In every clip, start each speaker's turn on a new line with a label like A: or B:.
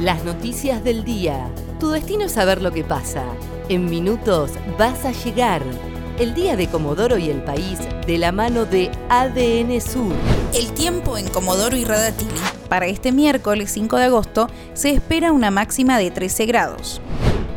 A: Las noticias del día. Tu destino es saber lo que pasa. En minutos vas a llegar. El día de Comodoro y el país de la mano de ADN Sur.
B: El tiempo en Comodoro y Radatili. Para este miércoles 5 de agosto se espera una máxima de 13 grados.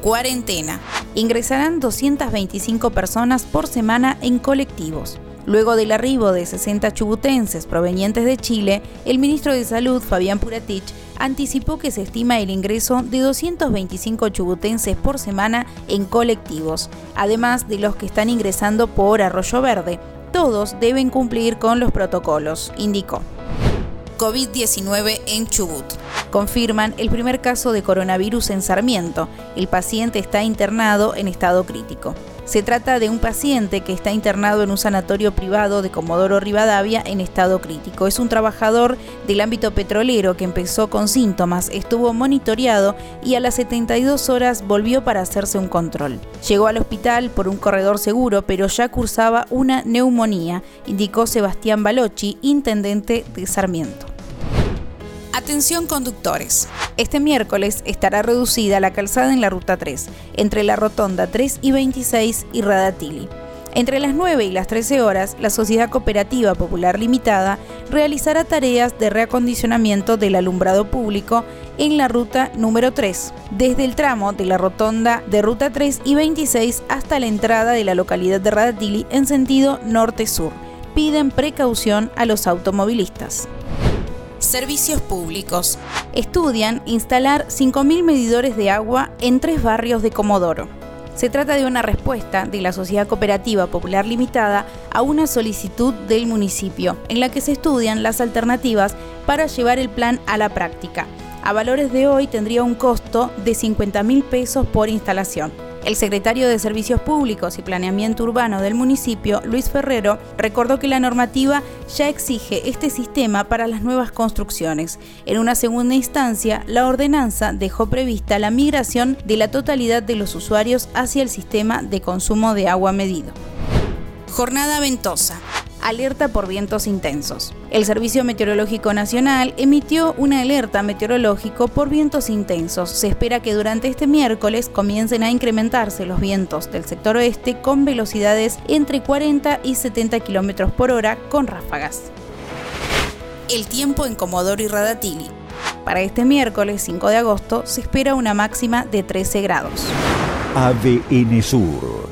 B: Cuarentena. Ingresarán 225 personas por semana en colectivos. Luego del arribo de 60 chubutenses provenientes de Chile, el ministro de Salud, Fabián Puratich, anticipó que se estima el ingreso de 225 chubutenses por semana en colectivos, además de los que están ingresando por Arroyo Verde. Todos deben cumplir con los protocolos, indicó. COVID-19 en Chubut. Confirman el primer caso de coronavirus en Sarmiento. El paciente está internado en estado crítico. Se trata de un paciente que está internado en un sanatorio privado de Comodoro Rivadavia en estado crítico. Es un trabajador del ámbito petrolero que empezó con síntomas, estuvo monitoreado y a las 72 horas volvió para hacerse un control. Llegó al hospital por un corredor seguro, pero ya cursaba una neumonía, indicó Sebastián Balochi, intendente de Sarmiento. Atención conductores. Este miércoles estará reducida la calzada en la ruta 3, entre la rotonda 3 y 26 y Radatili. Entre las 9 y las 13 horas, la Sociedad Cooperativa Popular Limitada realizará tareas de reacondicionamiento del alumbrado público en la ruta número 3, desde el tramo de la rotonda de ruta 3 y 26 hasta la entrada de la localidad de Radatili en sentido norte-sur. Piden precaución a los automovilistas. Servicios públicos. Estudian instalar 5.000 medidores de agua en tres barrios de Comodoro. Se trata de una respuesta de la Sociedad Cooperativa Popular Limitada a una solicitud del municipio, en la que se estudian las alternativas para llevar el plan a la práctica. A valores de hoy tendría un costo de 50 mil pesos por instalación. El secretario de Servicios Públicos y Planeamiento Urbano del municipio, Luis Ferrero, recordó que la normativa ya exige este sistema para las nuevas construcciones. En una segunda instancia, la ordenanza dejó prevista la migración de la totalidad de los usuarios hacia el sistema de consumo de agua medido. Jornada ventosa alerta por vientos intensos. El Servicio Meteorológico Nacional emitió una alerta meteorológico por vientos intensos. Se espera que durante este miércoles comiencen a incrementarse los vientos del sector oeste con velocidades entre 40 y 70 km por hora con ráfagas. El tiempo en Comodoro y Radatili. Para este miércoles 5 de agosto se espera una máxima de 13 grados.
C: ADN Sur